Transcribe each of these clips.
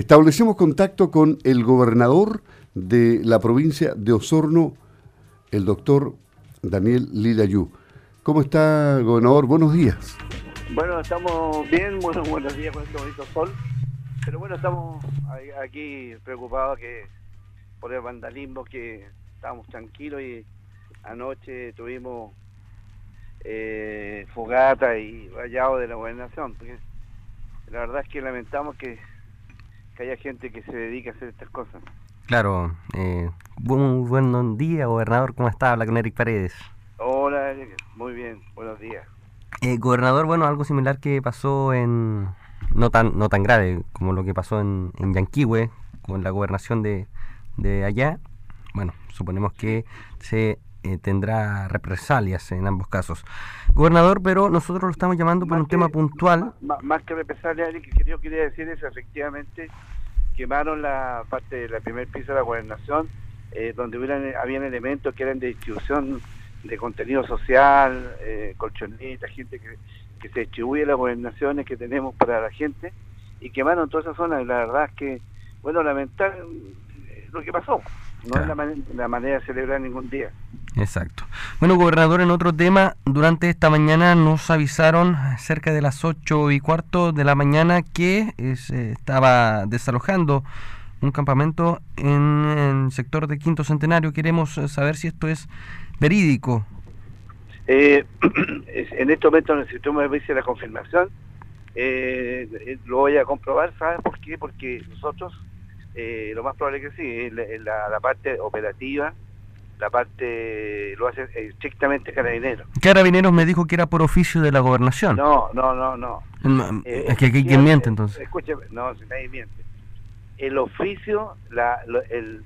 Establecemos contacto con el gobernador de la provincia de Osorno, el doctor Daniel Lilayú. ¿Cómo está, gobernador? Buenos días. Bueno, estamos bien, buenos, buenos días con este bonito sol. Pero bueno, estamos aquí preocupados que por el vandalismo que estábamos tranquilos y anoche tuvimos eh, fogata y rayado de la gobernación. La verdad es que lamentamos que, que haya gente que se dedique a hacer estas cosas. Claro. Eh, buen, buen día, gobernador. ¿Cómo está? Habla con Eric Paredes. Hola, muy bien. Buenos días. Eh, gobernador, bueno, algo similar que pasó en... No tan, no tan grave como lo que pasó en, en Yanquihue, con la gobernación de, de allá. Bueno, suponemos que se eh, tendrá represalias en ambos casos. Gobernador, pero nosotros lo estamos llamando por un tema puntual. Más, que represalias, lo que yo quería decir es efectivamente quemaron la parte de la primer piso de la gobernación, eh, donde hubieran, habían elementos que eran de distribución de contenido social, eh, colchonetas, gente que, que se distribuye las gobernaciones que tenemos para la gente, y quemaron toda esa zona, y la verdad es que, bueno, lamentar lo que pasó, no es la manera de celebrar ningún día. Exacto. Bueno, gobernador, en otro tema, durante esta mañana nos avisaron cerca de las ocho y cuarto de la mañana que se estaba desalojando un campamento en el sector de Quinto Centenario. Queremos saber si esto es verídico. Eh, en este momento necesitamos ver la confirmación. Eh, eh, lo voy a comprobar, ¿sabes por qué? Porque nosotros, eh, lo más probable que sí, la, la parte operativa la parte lo hace estrictamente Carabineros. Carabineros me dijo que era por oficio de la gobernación. No, no, no, no. Eh, es que aquí quien miente entonces. Escúcheme, no, si nadie miente. El oficio, la, el,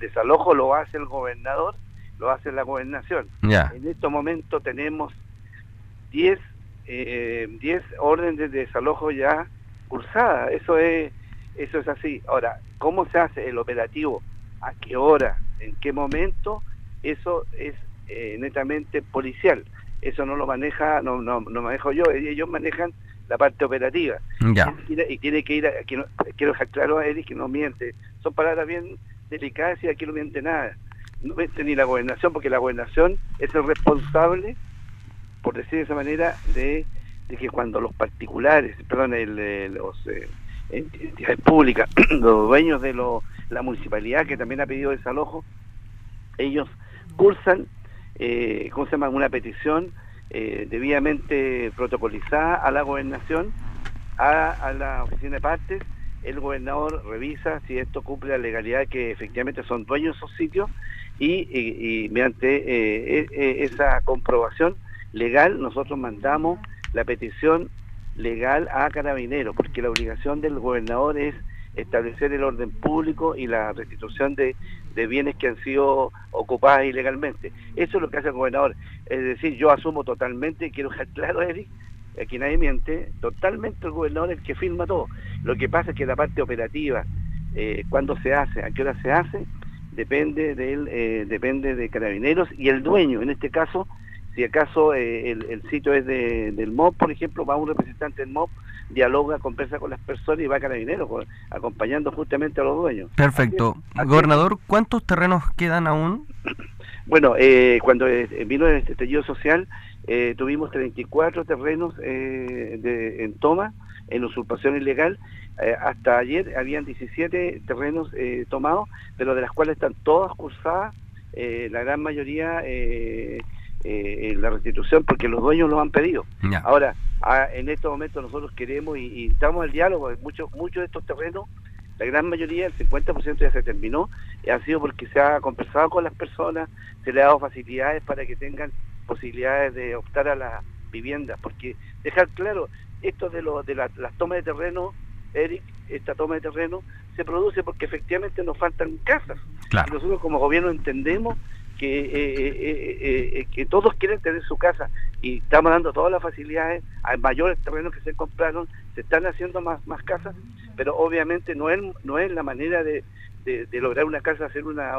desalojo lo hace el gobernador, lo hace la gobernación. Ya. En estos momentos tenemos 10 eh, diez órdenes de desalojo ya cursadas. Eso es, eso es así. Ahora, ¿cómo se hace el operativo? ¿A qué hora? en qué momento, eso es eh, netamente policial. Eso no lo maneja, no, no, no manejo yo, ellos manejan la parte operativa. Y, tiene que ir, a, quiero dejar claro a Eric que no miente. Son palabras bien delicadas y aquí no miente nada. No miente ni la gobernación, porque la gobernación es el responsable, por decir de esa manera, de, que cuando los particulares, perdón, el, los eh, entidades públicas, los dueños de lo, la municipalidad que también ha pedido desalojo, ellos cursan, eh, ¿cómo se llama?, una petición eh, debidamente protocolizada a la gobernación, a, la oficina de partes, el gobernador revisa si esto cumple la legalidad que efectivamente son dueños de esos sitios y, mediante eh, e, e, esa comprobación legal nosotros mandamos la petición legal a Carabineros, porque la obligación del gobernador es establecer el orden público y la restitución de, bienes que han sido ocupados ilegalmente. Eso es lo que hace el gobernador. Es decir, yo asumo totalmente, quiero dejar claro, Eric, aquí nadie miente, totalmente el gobernador es el que firma todo. Lo que pasa es que la parte operativa, eh, se hace, a qué hora se hace, depende de él, eh, depende de carabineros y el dueño, en este caso, si acaso eh, el, sitio es de, del MOB, por ejemplo, va un representante del MOB, dialoga, conversa con las personas y va a Carabineros, acompañando justamente a los dueños. Perfecto. Gobernador, ¿cuántos terrenos quedan aún? Bueno, eh, cuando eh, vino este estallido social, eh, tuvimos 34 terrenos de, en toma, en usurpación ilegal. hasta ayer habían 17 terrenos tomados, pero de las cuales están todas cursadas, la gran mayoría eh, la restitución porque los dueños lo han pedido. Ahora, en estos momentos nosotros queremos y, estamos en el diálogo, muchos muchos de estos terrenos, la gran mayoría, el 50% ya se terminó, ha sido porque se ha conversado con las personas, se le ha dado facilidades para que tengan posibilidades de optar a las viviendas, porque dejar claro, esto de, lo, de las tomas de terreno, Eric, esta toma de terreno, se produce porque efectivamente nos faltan casas. Y nosotros como gobierno entendemos que, eh, eh, eh, que todos quieren tener su casa y estamos dando todas las facilidades, hay mayores terrenos que se compraron, se están haciendo más, más casas, pero obviamente no es, no es la manera de, de, lograr una casa hacer una,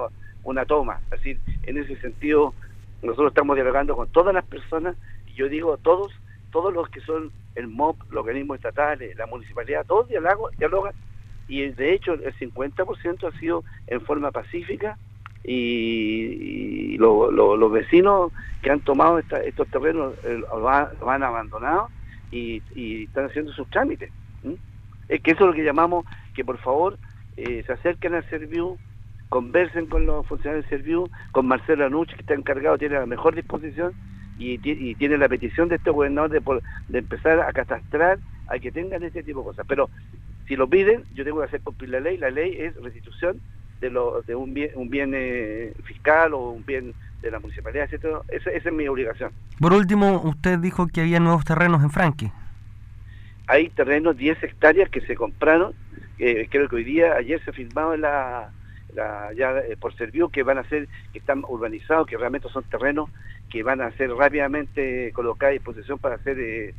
una toma. Así, en ese sentido, nosotros estamos dialogando con todas las personas, y yo digo todos, todos los que son el MOP, los organismos estatales, la municipalidad, todos dialogan, dialogan y de hecho el 50% ha sido en forma pacífica y, los vecinos que han tomado estos terrenos eh, han, abandonado y, están haciendo sus trámites. Es que eso es lo que llamamos que por favor eh, se acerquen al Serviu, conversen con los funcionarios del Serviu, con Marcelo Anucci que está encargado, tiene la mejor disposición y, tiene la petición de este gobernador de, de empezar a catastrar a que tengan este tipo de cosas. Pero si lo piden, yo tengo que hacer cumplir la ley. La ley es restitución de, lo, de un bien, un bien eh, fiscal o un bien de la municipalidad, etc. Esa, esa, es mi obligación. Por último, usted dijo que había nuevos terrenos en Franque. Hay terrenos, 10 hectáreas que se compraron. Eh, creo que hoy día, ayer se firmaba la, la ya eh, por Servio que van a ser, que están urbanizados, que realmente son terrenos que van a ser rápidamente colocados a disposición para hacer eh,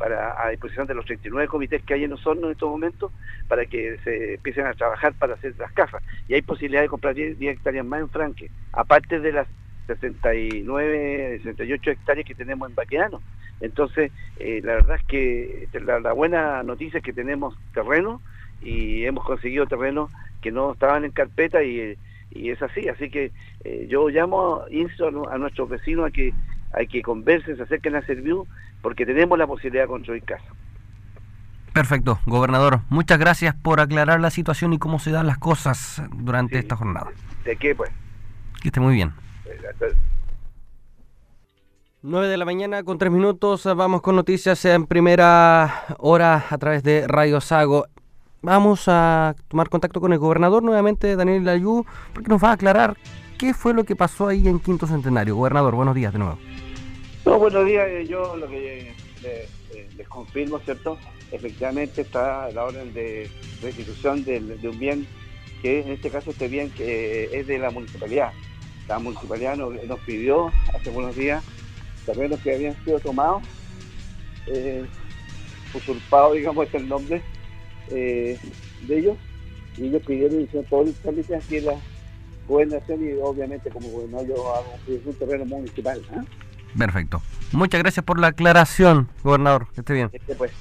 para, a disposición de los 39 comités que hay en Osorno en estos momentos para que se empiecen a trabajar para hacer las casas. Y hay posibilidad de comprar 10, hectáreas más en Franque, aparte de las 69, 68 hectáreas que tenemos en Baqueano. Entonces, eh, la verdad es que la, buena noticia es que tenemos terreno y hemos conseguido terreno que no estaban en carpeta y, es así. Así que eh, yo llamo, insto a, nuestros vecinos a que, hay que conversen, se acerquen a Serviu porque tenemos la posibilidad de construir casa. Perfecto, gobernador. Muchas gracias por aclarar la situación y cómo se dan las cosas durante esta jornada. ¿De qué, pues? Que esté muy bien. 9 de la mañana con 3 minutos. Vamos con noticias en primera hora a través de Radio Sago. Vamos a tomar contacto con el gobernador nuevamente, Daniel Layú, porque nos va a aclarar qué fue lo que pasó ahí en Quinto Centenario. Gobernador, buenos días de nuevo. No, buenos días. Eh, yo lo que eh, les, confirmo, ¿cierto? Efectivamente está la orden de restitución de, un bien que en este caso este bien que es de la municipalidad. La municipalidad nos, pidió hace unos días terrenos que habían sido tomados, eh, usurpados, digamos, es el nombre de ellos, y ellos pidieron hicieron todo el trámite aquí en la gobernación y obviamente como gobernador yo hago un terreno municipal. ¿ah? Perfecto. Muchas gracias por la aclaración, gobernador. Que esté bien. Este, pues,